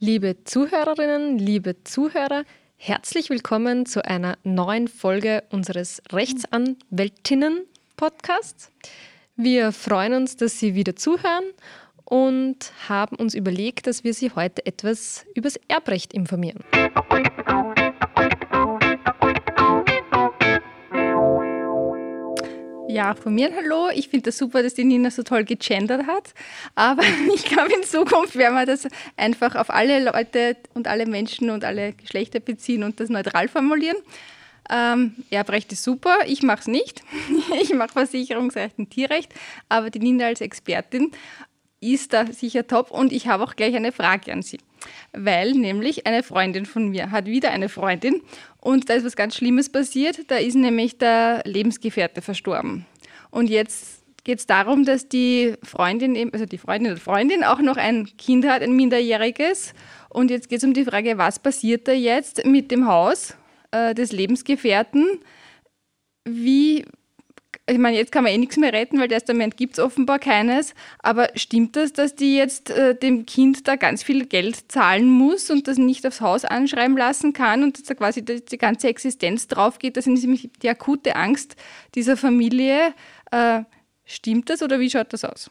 Liebe Zuhörerinnen, liebe Zuhörer, herzlich willkommen zu einer neuen Folge unseres Rechtsanwältinnen-Podcasts. Wir freuen uns, dass Sie wieder zuhören und haben uns überlegt, dass wir Sie heute etwas übers Erbrecht informieren. Ja, von mir ein Hallo. Ich finde das super, dass die Nina so toll gegendert hat. Aber ich glaube, in Zukunft werden wir das einfach auf alle Leute und alle Menschen und alle Geschlechter beziehen und das neutral formulieren. Ähm, Erbrecht ist super, ich mache es nicht. Ich mache Versicherungsrecht und Tierrecht, aber die Nina als Expertin ist da sicher top und ich habe auch gleich eine Frage an Sie. Weil nämlich eine Freundin von mir hat wieder eine Freundin und da ist was ganz Schlimmes passiert. Da ist nämlich der Lebensgefährte verstorben. Und jetzt geht es darum, dass die Freundin, also die Freundin oder Freundin auch noch ein Kind hat, ein minderjähriges. Und jetzt geht es um die Frage, was passiert da jetzt mit dem Haus äh, des Lebensgefährten? Wie, ich meine, jetzt kann man eh nichts mehr retten, weil Testament gibt es offenbar keines. Aber stimmt das, dass die jetzt äh, dem Kind da ganz viel Geld zahlen muss und das nicht aufs Haus anschreiben lassen kann und dass da quasi die, ganze Existenz drauf geht? Das ist nämlich die akute Angst dieser Familie. Äh, stimmt das oder wie schaut das aus?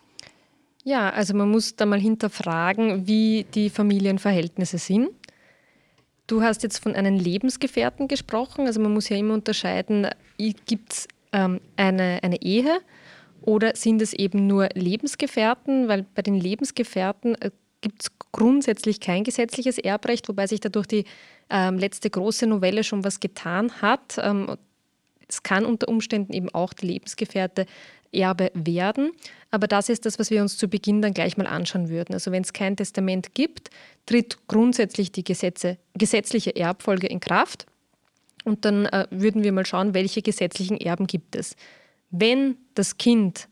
Ja, also man muss da mal hinterfragen, wie die Familienverhältnisse sind. Du hast jetzt von einem Lebensgefährten gesprochen. Also man muss ja immer unterscheiden, gibt es ähm, eine, eine Ehe oder sind es eben nur Lebensgefährten? Weil bei den Lebensgefährten äh, gibt es grundsätzlich kein gesetzliches Erbrecht, wobei sich dadurch die ähm, letzte große Novelle schon was getan hat. Ähm, es kann unter Umständen eben auch der Lebensgefährte Erbe werden. Aber das ist das, was wir uns zu Beginn dann gleich mal anschauen würden. Also wenn es kein Testament gibt, tritt grundsätzlich die Gesetze, gesetzliche Erbfolge in Kraft. Und dann äh, würden wir mal schauen, welche gesetzlichen Erben gibt es. Wenn das Kind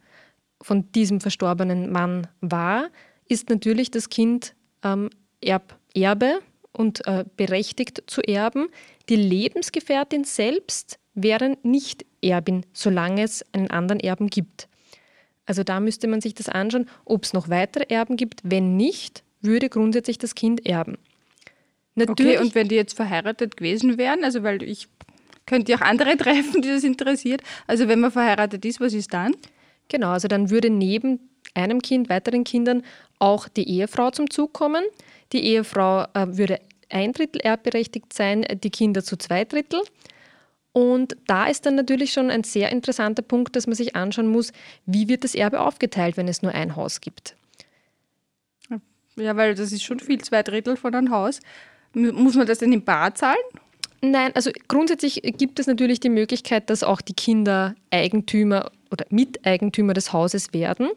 von diesem verstorbenen Mann war, ist natürlich das Kind ähm, Erb, Erbe und äh, berechtigt zu erben. Die Lebensgefährtin selbst wäre nicht Erbin, solange es einen anderen Erben gibt. Also da müsste man sich das anschauen, ob es noch weitere Erben gibt. Wenn nicht, würde grundsätzlich das Kind erben. Natürlich. Okay, und wenn die jetzt verheiratet gewesen wären, also weil ich könnte ja auch andere treffen, die das interessiert. Also wenn man verheiratet ist, was ist dann? Genau, also dann würde neben einem Kind, weiteren Kindern auch die Ehefrau zum Zug kommen. Die Ehefrau äh, würde ein Drittel erbberechtigt sein, die Kinder zu zwei Drittel. Und da ist dann natürlich schon ein sehr interessanter Punkt, dass man sich anschauen muss, wie wird das Erbe aufgeteilt, wenn es nur ein Haus gibt. Ja, weil das ist schon viel, zwei Drittel von einem Haus. Muss man das denn im Bar zahlen? Nein, also grundsätzlich gibt es natürlich die Möglichkeit, dass auch die Kinder Eigentümer oder Miteigentümer des Hauses werden.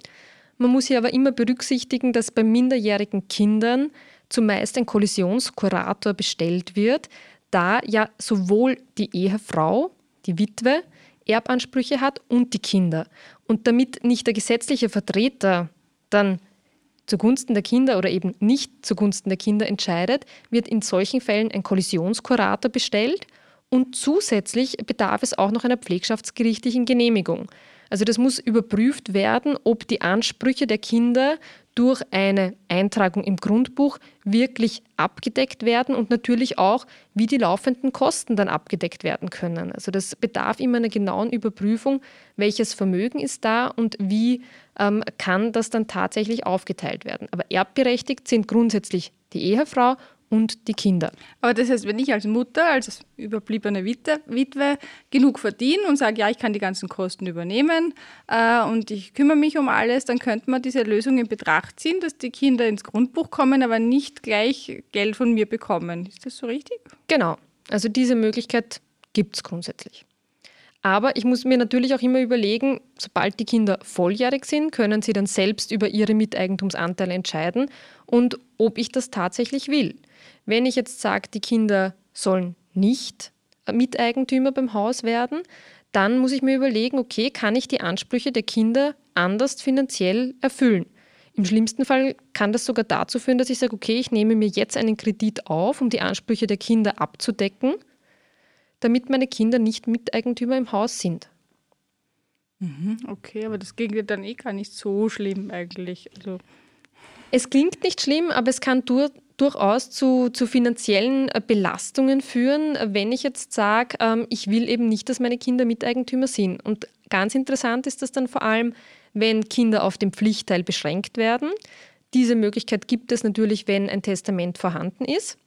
Man muss hier aber immer berücksichtigen, dass bei minderjährigen Kindern zumeist ein Kollisionskurator bestellt wird, da ja sowohl die Ehefrau, die Witwe, Erbansprüche hat und die Kinder. Und damit nicht der gesetzliche Vertreter dann zugunsten der Kinder oder eben nicht zugunsten der Kinder entscheidet, wird in solchen Fällen ein Kollisionskurator bestellt und zusätzlich bedarf es auch noch einer pflegschaftsgerichtlichen Genehmigung. Also das muss überprüft werden, ob die Ansprüche der Kinder durch eine Eintragung im Grundbuch wirklich abgedeckt werden und natürlich auch, wie die laufenden Kosten dann abgedeckt werden können. Also das bedarf immer einer genauen Überprüfung, welches Vermögen ist da und wie ähm, kann das dann tatsächlich aufgeteilt werden. Aber erbberechtigt sind grundsätzlich die Ehefrau und die Kinder. Aber das heißt, wenn ich als Mutter, als überbliebene Witwe, genug verdiene und sage, ja, ich kann die ganzen Kosten übernehmen äh, und ich kümmere mich um alles, dann könnte man diese Lösung in Betracht ziehen, dass die Kinder ins Grundbuch kommen, aber nicht gleich Geld von mir bekommen. Ist das so richtig? Genau. Also diese Möglichkeit gibt es grundsätzlich. Aber ich muss mir natürlich auch immer überlegen, sobald die Kinder volljährig sind, können sie dann selbst über ihre Miteigentumsanteile entscheiden und ob ich das tatsächlich will. Wenn ich jetzt sage, die Kinder sollen nicht Miteigentümer beim Haus werden, dann muss ich mir überlegen, okay, kann ich die Ansprüche der Kinder anders finanziell erfüllen? Im schlimmsten Fall kann das sogar dazu führen, dass ich sage, okay, ich nehme mir jetzt einen Kredit auf, um die Ansprüche der Kinder abzudecken, damit meine Kinder nicht Miteigentümer im Haus sind. Mhm, okay, aber das klingt dann eh gar nicht so schlimm eigentlich. Also es klingt nicht schlimm, aber es kann dur durchaus zu, zu finanziellen äh, Belastungen führen, wenn ich jetzt sage, ähm, ich will eben nicht, dass meine Kinder Miteigentümer sind. Und ganz interessant ist das dann vor allem, wenn Kinder auf den Pflichtteil beschränkt werden. Diese Möglichkeit gibt es natürlich, wenn ein Testament vorhanden ist.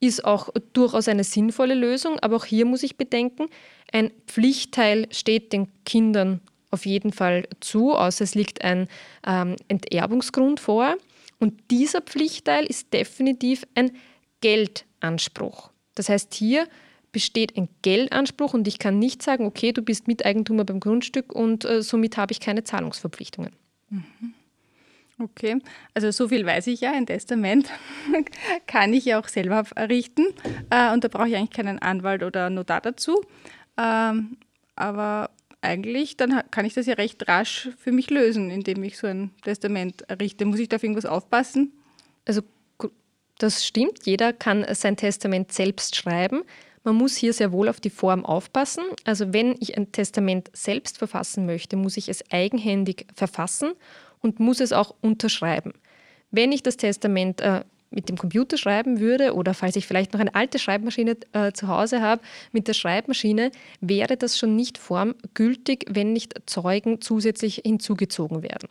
Ist auch durchaus eine sinnvolle Lösung, aber auch hier muss ich bedenken, ein Pflichtteil steht den Kindern auf jeden Fall zu, außer es liegt ein ähm, Enterbungsgrund vor. Und dieser Pflichtteil ist definitiv ein Geldanspruch. Das heißt, hier besteht ein Geldanspruch und ich kann nicht sagen, okay, du bist Miteigentümer beim Grundstück und äh, somit habe ich keine Zahlungsverpflichtungen. Mhm. Okay, also so viel weiß ich ja, ein Testament kann ich ja auch selber errichten äh, und da brauche ich eigentlich keinen Anwalt oder Notar dazu. Ähm, aber eigentlich, dann kann ich das ja recht rasch für mich lösen, indem ich so ein Testament errichte. Muss ich da auf irgendwas aufpassen? Also das stimmt, jeder kann sein Testament selbst schreiben. Man muss hier sehr wohl auf die Form aufpassen. Also wenn ich ein Testament selbst verfassen möchte, muss ich es eigenhändig verfassen und muss es auch unterschreiben. Wenn ich das Testament äh, mit dem Computer schreiben würde oder falls ich vielleicht noch eine alte Schreibmaschine äh, zu Hause habe, mit der Schreibmaschine wäre das schon nicht formgültig, wenn nicht Zeugen zusätzlich hinzugezogen werden.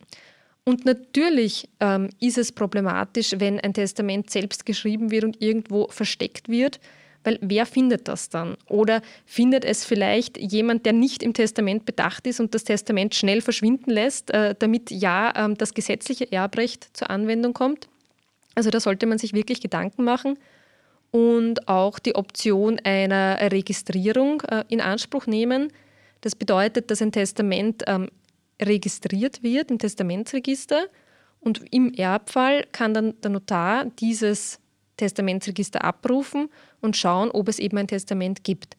Und natürlich ähm, ist es problematisch, wenn ein Testament selbst geschrieben wird und irgendwo versteckt wird, weil wer findet das dann? Oder findet es vielleicht jemand, der nicht im Testament bedacht ist und das Testament schnell verschwinden lässt, äh, damit ja äh, das gesetzliche Erbrecht zur Anwendung kommt? Also da sollte man sich wirklich Gedanken machen und auch die Option einer Registrierung äh, in Anspruch nehmen. Das bedeutet, dass ein Testament ähm, registriert wird im Testamentsregister und im Erbfall kann dann der Notar dieses Testamentsregister abrufen und schauen, ob es eben ein Testament gibt.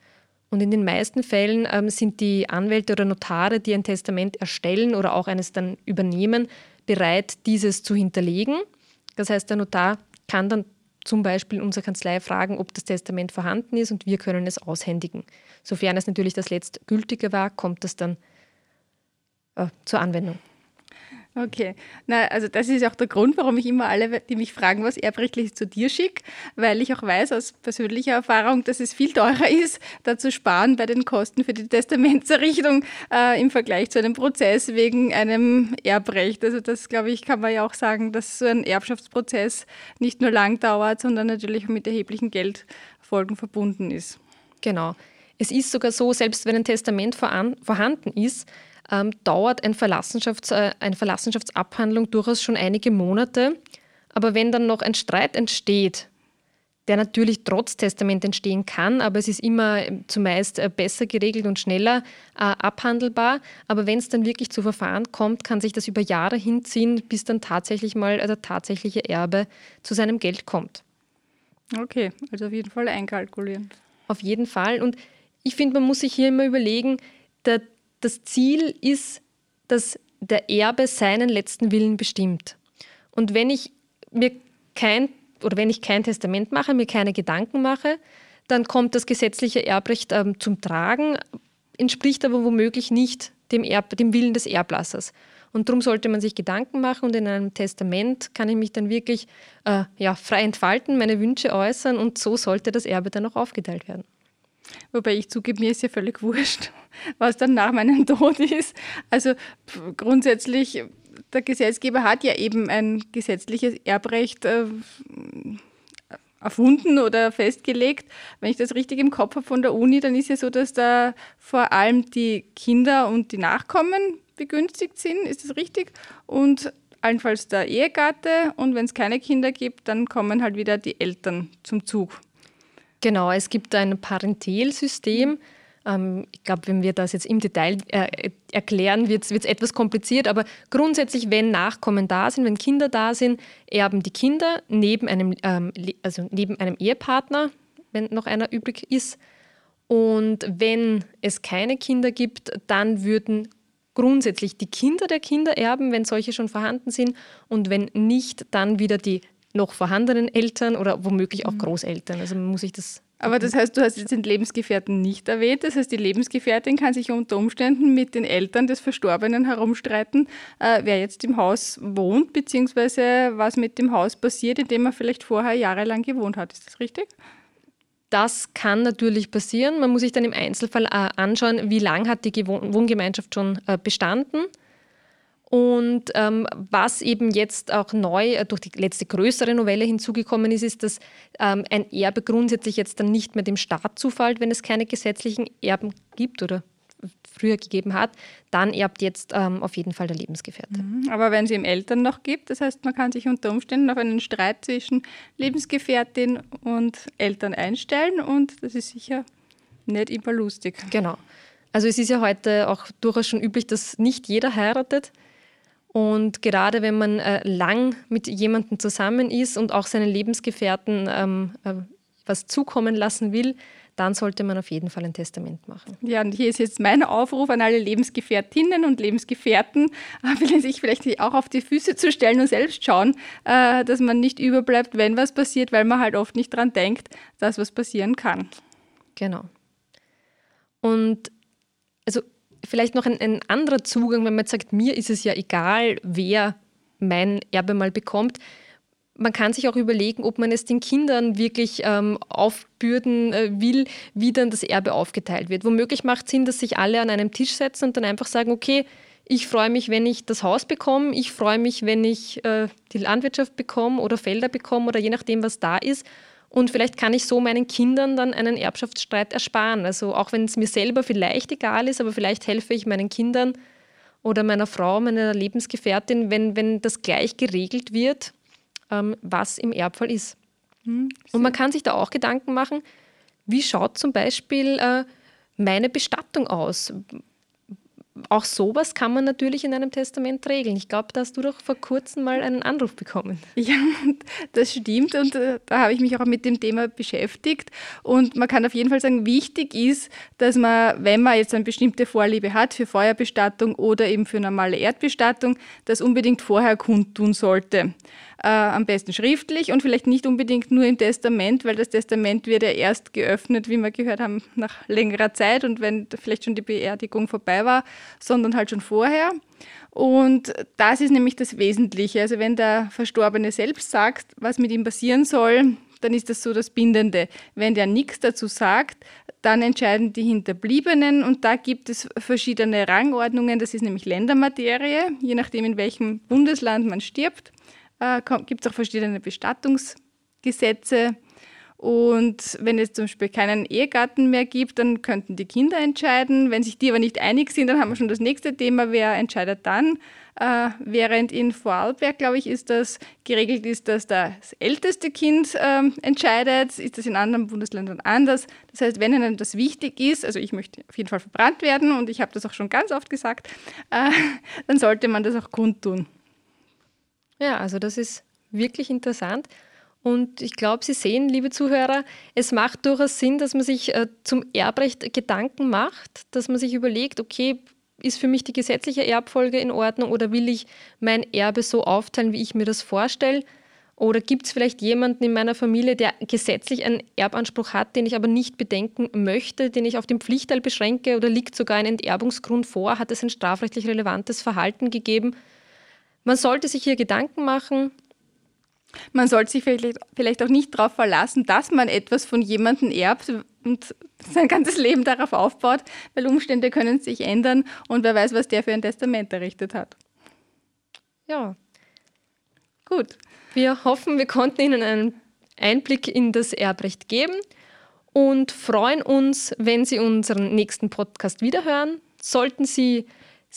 Und in den meisten Fällen ähm, sind die Anwälte oder Notare, die ein Testament erstellen oder auch eines dann übernehmen, bereit, dieses zu hinterlegen das heißt, der Notar kann dann zum Beispiel unsere Kanzlei fragen, ob das Testament vorhanden ist und wir können es aushändigen. Sofern es natürlich das letztgültige war, kommt das dann äh, zur Anwendung. Okay, na, also das ist auch der Grund, warum ich immer alle, die mich fragen, was erbrechtlich zu dir schicke, weil ich auch weiß aus persönlicher Erfahrung, dass es viel teurer ist, da zu sparen bei den Kosten für die Testamentserrichtung äh, im Vergleich zu einem Prozess wegen einem Erbrecht. Also das, glaube ich, kann man ja auch sagen, dass so ein Erbschaftsprozess nicht nur lang dauert, sondern natürlich mit erheblichen Geldfolgen verbunden ist. Genau. Es ist sogar so, selbst wenn ein Testament vorhanden ist, ähm, dauert ein Verlassenschafts-, äh, eine Verlassenschaftsabhandlung durchaus schon einige Monate. Aber wenn dann noch ein Streit entsteht, der natürlich trotz Testament entstehen kann, aber es ist immer zumeist äh, besser geregelt und schneller äh, abhandelbar. Aber wenn es dann wirklich zu Verfahren kommt, kann sich das über Jahre hinziehen, bis dann tatsächlich mal der tatsächliche Erbe zu seinem Geld kommt. Okay, also auf jeden Fall einkalkulieren. Auf jeden Fall. Und ich finde, man muss sich hier immer überlegen, der das Ziel ist, dass der Erbe seinen letzten Willen bestimmt. Und wenn ich mir kein oder wenn ich kein Testament mache, mir keine Gedanken mache, dann kommt das gesetzliche Erbrecht ähm, zum Tragen, entspricht aber womöglich nicht dem, Erb, dem Willen des Erblassers. Und darum sollte man sich Gedanken machen und in einem Testament kann ich mich dann wirklich äh, ja, frei entfalten, meine Wünsche äußern und so sollte das Erbe dann auch aufgeteilt werden. Wobei ich zugebe, mir ist ja völlig wurscht, was dann nach meinem Tod ist. Also grundsätzlich, der Gesetzgeber hat ja eben ein gesetzliches Erbrecht äh, erfunden oder festgelegt. Wenn ich das richtig im Kopf habe von der Uni, dann ist ja so, dass da vor allem die Kinder und die Nachkommen begünstigt sind. Ist das richtig? Und allenfalls der Ehegatte. Und wenn es keine Kinder gibt, dann kommen halt wieder die Eltern zum Zug. Genau, es gibt ein Parentelsystem. Ähm, ich glaube, wenn wir das jetzt im Detail äh, erklären, wird es etwas kompliziert. Aber grundsätzlich, wenn Nachkommen da sind, wenn Kinder da sind, erben die Kinder neben einem, ähm, also neben einem Ehepartner, wenn noch einer übrig ist. Und wenn es keine Kinder gibt, dann würden grundsätzlich die Kinder der Kinder erben, wenn solche schon vorhanden sind. Und wenn nicht, dann wieder die noch vorhandenen Eltern oder womöglich auch mhm. Großeltern. Also man muss sich das aber das heißt, du hast jetzt den Lebensgefährten nicht erwähnt. Das heißt, die Lebensgefährtin kann sich unter Umständen mit den Eltern des Verstorbenen herumstreiten, äh, wer jetzt im Haus wohnt, beziehungsweise was mit dem Haus passiert, in dem er vielleicht vorher jahrelang gewohnt hat. Ist das richtig? Das kann natürlich passieren. Man muss sich dann im Einzelfall äh, anschauen, wie lange hat die Wohngemeinschaft schon äh, bestanden und ähm, was eben jetzt auch neu äh, durch die letzte größere Novelle hinzugekommen ist, ist, dass ähm, ein Erbe grundsätzlich jetzt dann nicht mehr dem Staat zufällt, wenn es keine gesetzlichen Erben gibt oder früher gegeben hat, dann erbt jetzt ähm, auf jeden Fall der Lebensgefährte. Mhm. Aber wenn es ihm Eltern noch gibt, das heißt, man kann sich unter Umständen auf einen Streit zwischen Lebensgefährtin und Eltern einstellen und das ist sicher nicht immer lustig. Genau. Also es ist ja heute auch durchaus schon üblich, dass nicht jeder heiratet. Und gerade wenn man äh, lang mit jemandem zusammen ist und auch seinen Lebensgefährten ähm, äh, was zukommen lassen will, dann sollte man auf jeden Fall ein Testament machen. Ja, und hier ist jetzt mein Aufruf an alle Lebensgefährtinnen und Lebensgefährten, äh, sich vielleicht auch auf die Füße zu stellen und selbst schauen, äh, dass man nicht überbleibt, wenn was passiert, weil man halt oft nicht daran denkt, dass was passieren kann. Genau. Und also vielleicht noch ein, ein anderer Zugang, wenn man jetzt sagt, mir ist es ja egal, wer mein Erbe mal bekommt. Man kann sich auch überlegen, ob man es den Kindern wirklich ähm, aufbürden äh, will, wie dann das Erbe aufgeteilt wird. Womöglich macht es Sinn, dass sich alle an einem Tisch setzen und dann einfach sagen, okay, ich freue mich, wenn ich das Haus bekomme, ich freue mich, wenn ich äh, die Landwirtschaft bekomme oder Felder bekomme oder je nachdem, was da ist. Und vielleicht kann ich so meinen Kindern dann einen Erbschaftsstreit ersparen. Also auch wenn es mir selber vielleicht egal ist, aber vielleicht helfe ich meinen Kindern oder meiner Frau, meiner Lebensgefährtin, wenn, wenn das gleich geregelt wird, ähm, was im Erbfall ist. Mhm, Und man kann sich da auch Gedanken machen, wie schaut zum Beispiel äh, meine Bestattung aus? Auch sowas kann man natürlich in einem Testament regeln. Ich glaube, da hast du doch vor kurzem mal einen Anruf bekommen. Ja, das stimmt und äh, da habe ich mich auch mit dem Thema beschäftigt. Und man kann auf jeden Fall sagen, wichtig ist, dass man, wenn man jetzt eine bestimmte Vorliebe hat für Feuerbestattung oder eben für normale Erdbestattung, das unbedingt vorher kundtun sollte äh, am besten schriftlich und vielleicht nicht unbedingt nur im Testament, weil das Testament wird ja erst geöffnet, wie wir gehört haben, nach längerer Zeit und wenn vielleicht schon die Beerdigung vorbei war, sondern halt schon vorher. Und das ist nämlich das Wesentliche. Also wenn der Verstorbene selbst sagt, was mit ihm passieren soll, dann ist das so das Bindende. Wenn der nichts dazu sagt, dann entscheiden die Hinterbliebenen und da gibt es verschiedene Rangordnungen. Das ist nämlich Ländermaterie, je nachdem in welchem Bundesland man stirbt äh, gibt es auch verschiedene Bestattungsgesetze. Und wenn es zum Beispiel keinen Ehegatten mehr gibt, dann könnten die Kinder entscheiden. Wenn sich die aber nicht einig sind, dann haben wir schon das nächste Thema, wer entscheidet dann. Äh, während in Vorarlberg, glaube ich, ist das geregelt ist, dass das älteste Kind äh, entscheidet, ist das in anderen Bundesländern anders. Das heißt, wenn einem das wichtig ist, also ich möchte auf jeden Fall verbrannt werden und ich habe das auch schon ganz oft gesagt, äh, dann sollte man das auch kundtun. Ja, also das ist wirklich interessant. Und ich glaube, Sie sehen, liebe Zuhörer, es macht durchaus Sinn, dass man sich äh, zum Erbrecht Gedanken macht, dass man sich überlegt, okay, ist für mich die gesetzliche Erbfolge in Ordnung oder will ich mein Erbe so aufteilen, wie ich mir das vorstelle? Oder gibt es vielleicht jemanden in meiner Familie, der gesetzlich einen Erbanspruch hat, den ich aber nicht bedenken möchte, den ich auf den Pflichtteil beschränke oder liegt sogar ein Enterbungsgrund vor? Hat es ein strafrechtlich relevantes Verhalten gegeben? Man sollte sich hier Gedanken machen. Man sollte sich vielleicht, vielleicht auch nicht darauf verlassen, dass man etwas von jemandem erbt und sein ganzes Leben darauf aufbaut, weil Umstände können sich ändern und wer weiß, was der für ein Testament errichtet hat. Ja. Gut. Wir hoffen, wir konnten Ihnen einen Einblick in das Erbrecht geben und freuen uns, wenn Sie unseren nächsten Podcast wiederhören. Sollten Sie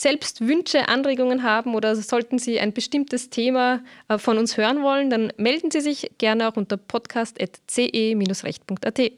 selbst Wünsche, Anregungen haben oder sollten Sie ein bestimmtes Thema äh, von uns hören wollen, dann melden Sie sich gerne auch unter podcast.ce-recht.at.